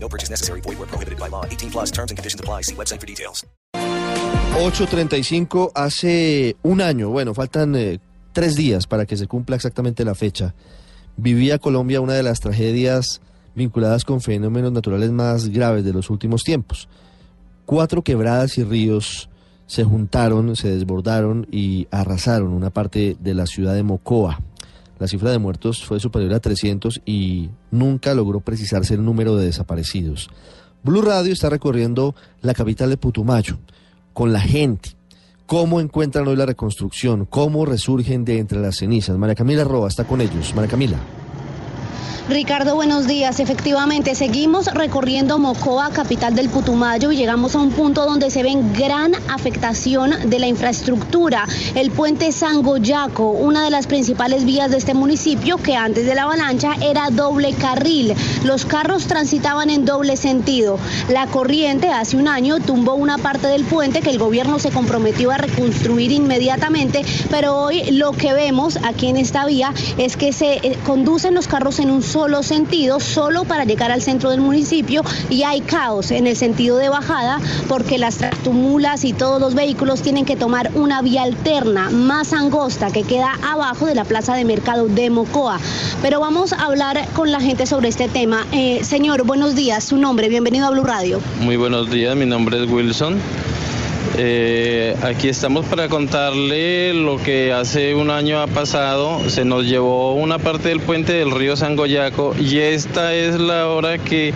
No purchase necessary. Void where prohibited by law. 18 plus terms and conditions apply. See website for details. 8.35 hace un año, bueno, faltan eh, tres días para que se cumpla exactamente la fecha. Vivía Colombia una de las tragedias vinculadas con fenómenos naturales más graves de los últimos tiempos. Cuatro quebradas y ríos se juntaron, se desbordaron y arrasaron una parte de la ciudad de Mocoa. La cifra de muertos fue superior a 300 y nunca logró precisarse el número de desaparecidos. Blue Radio está recorriendo la capital de Putumayo con la gente. ¿Cómo encuentran hoy la reconstrucción? ¿Cómo resurgen de entre las cenizas? María Camila Roa está con ellos. María Camila. Ricardo, buenos días. Efectivamente, seguimos recorriendo Mocoa, capital del Putumayo, y llegamos a un punto donde se ven gran afectación de la infraestructura. El puente Sangoyaco, una de las principales vías de este municipio, que antes de la avalancha era doble carril. Los carros transitaban en doble sentido. La corriente hace un año tumbó una parte del puente que el gobierno se comprometió a reconstruir inmediatamente, pero hoy lo que vemos aquí en esta vía es que se eh, conducen los carros en un solo sentido, solo para llegar al centro del municipio y hay caos en el sentido de bajada porque las tractumulas y todos los vehículos tienen que tomar una vía alterna más angosta que queda abajo de la plaza de mercado de Mocoa. Pero vamos a hablar con la gente sobre este tema. Eh, señor, buenos días, su nombre, bienvenido a Blue Radio. Muy buenos días, mi nombre es Wilson. Eh, aquí estamos para contarle lo que hace un año ha pasado. Se nos llevó una parte del puente del río Sangoyaco y esta es la hora que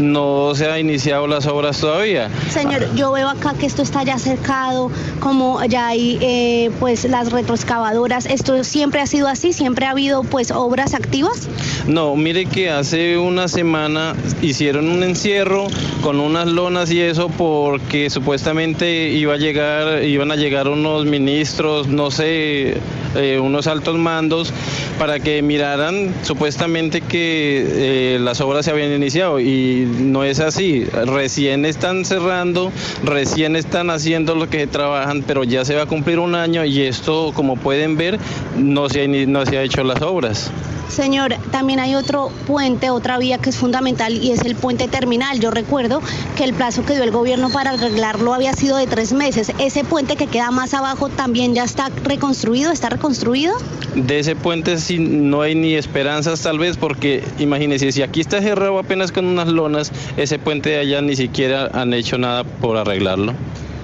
no se han iniciado las obras todavía. Señor, yo veo acá que esto está ya cercado, como ya hay eh, pues las retroexcavadoras. ¿Esto siempre ha sido así? ¿Siempre ha habido pues obras activas? No, mire que hace una semana hicieron un encierro con unas lonas y eso porque supuestamente iba a llegar, iban a llegar unos ministros, no sé, eh, unos altos mandos para que miraran supuestamente que eh, las obras se habían iniciado y no es así. Recién están cerrando, recién están haciendo lo que trabajan, pero ya se va a cumplir un año y esto, como pueden ver, no se no se ha hecho las obras. Señor, también hay otro puente, otra vía que es fundamental y es el puente terminal. Yo recuerdo que el plazo que dio el gobierno para arreglarlo había sido de tres meses. Ese puente que queda más abajo también ya está reconstruido, está reconstruido. De ese puente sí no hay ni esperanzas tal vez porque imagínense, si aquí está cerrado apenas con unas lonas, ese puente de allá ni siquiera han hecho nada por arreglarlo.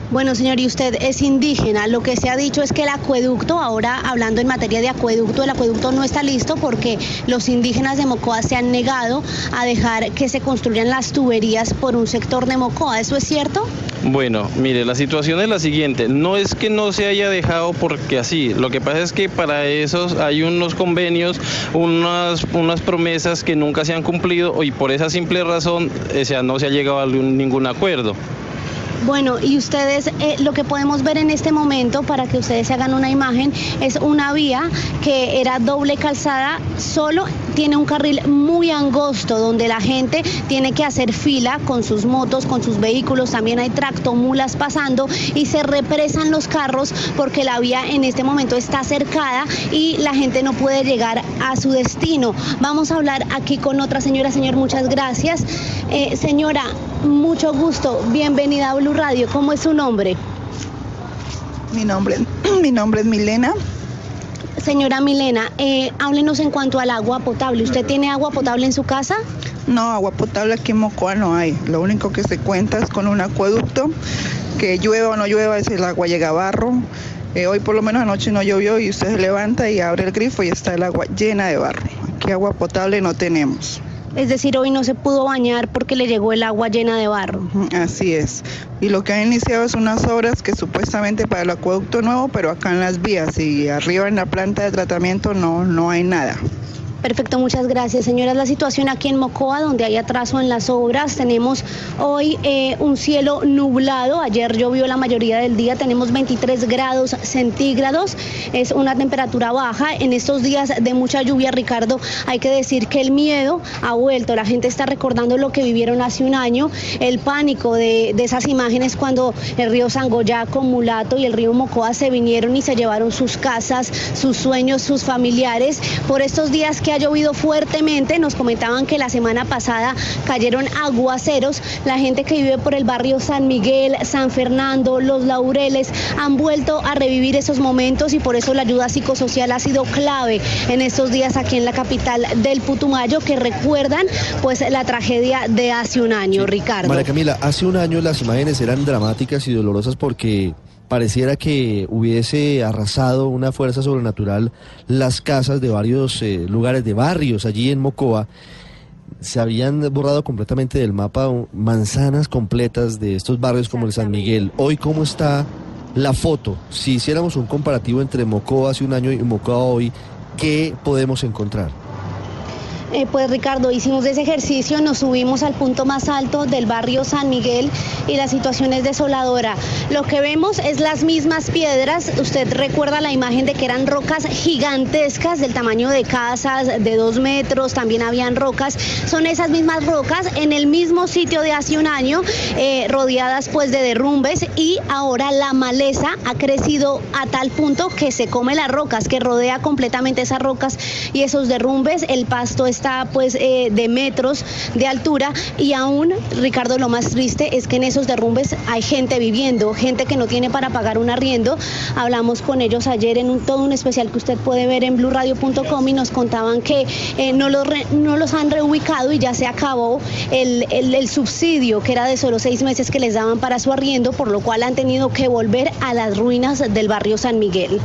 Bueno, señor, y usted es indígena. Lo que se ha dicho es que el acueducto, ahora hablando en materia de acueducto, el acueducto no está listo porque los indígenas de Mocoa se han negado a dejar que se construyan las tuberías por un sector de Mocoa. ¿Eso es cierto? Bueno, mire, la situación es la siguiente. No es que no se haya dejado porque así. Lo que pasa es que para esos hay unos convenios, unas, promesas que nunca se han cumplido y por esa simple razón o sea, no se ha llegado a ningún acuerdo. Bueno, y ustedes, eh, lo que podemos ver en este momento, para que ustedes se hagan una imagen, es una vía que era doble calzada, solo tiene un carril muy angosto, donde la gente tiene que hacer fila con sus motos, con sus vehículos, también hay tractomulas pasando y se represan los carros porque la vía en este momento está cercada y la gente no puede llegar a su destino. Vamos a hablar aquí con otra señora, señor, muchas gracias. Eh, señora, mucho gusto, bienvenida a Blue Radio, ¿cómo es su nombre? Mi nombre, mi nombre es Milena. Señora Milena, eh, háblenos en cuanto al agua potable. ¿Usted tiene agua potable en su casa? No, agua potable aquí en Mocoa no hay. Lo único que se cuenta es con un acueducto. Que llueva o no llueva, si el agua llega a barro. Eh, hoy por lo menos anoche no llovió y usted se levanta y abre el grifo y está el agua llena de barro. Aquí agua potable no tenemos. Es decir, hoy no se pudo bañar porque le llegó el agua llena de barro. Así es. Y lo que han iniciado es unas obras que supuestamente para el acueducto nuevo, pero acá en las vías y arriba en la planta de tratamiento no, no hay nada. Perfecto, muchas gracias. Señoras, la situación aquí en Mocoa, donde hay atraso en las obras, tenemos hoy eh, un cielo nublado. Ayer llovió la mayoría del día, tenemos 23 grados centígrados. Es una temperatura baja. En estos días de mucha lluvia, Ricardo, hay que decir que el miedo ha vuelto. La gente está recordando lo que vivieron hace un año, el pánico de, de esas imágenes cuando el río Sangoyaco, Mulato y el río Mocoa se vinieron y se llevaron sus casas, sus sueños, sus familiares. Por estos días que ha llovido fuertemente. Nos comentaban que la semana pasada cayeron aguaceros. La gente que vive por el barrio San Miguel, San Fernando, Los Laureles han vuelto a revivir esos momentos y por eso la ayuda psicosocial ha sido clave en estos días aquí en la capital del Putumayo que recuerdan pues la tragedia de hace un año, Ricardo. María Camila, hace un año las imágenes eran dramáticas y dolorosas porque pareciera que hubiese arrasado una fuerza sobrenatural las casas de varios eh, lugares de barrios allí en Mocoa. Se habían borrado completamente del mapa manzanas completas de estos barrios como el San Miguel. Hoy, ¿cómo está la foto? Si hiciéramos un comparativo entre Mocoa hace un año y Mocoa hoy, ¿qué podemos encontrar? Eh, pues Ricardo, hicimos ese ejercicio, nos subimos al punto más alto del barrio San Miguel y la situación es desoladora. Lo que vemos es las mismas piedras, usted recuerda la imagen de que eran rocas gigantescas del tamaño de casas de dos metros, también habían rocas, son esas mismas rocas en el mismo sitio de hace un año, eh, rodeadas pues de derrumbes y ahora la maleza ha crecido a tal punto que se come las rocas, que rodea completamente esas rocas y esos derrumbes, el pasto es está pues eh, de metros de altura y aún, Ricardo, lo más triste es que en esos derrumbes hay gente viviendo, gente que no tiene para pagar un arriendo. Hablamos con ellos ayer en un, todo un especial que usted puede ver en blueradio.com y nos contaban que eh, no, los no los han reubicado y ya se acabó el, el subsidio que era de solo seis meses que les daban para su arriendo, por lo cual han tenido que volver a las ruinas del barrio San Miguel.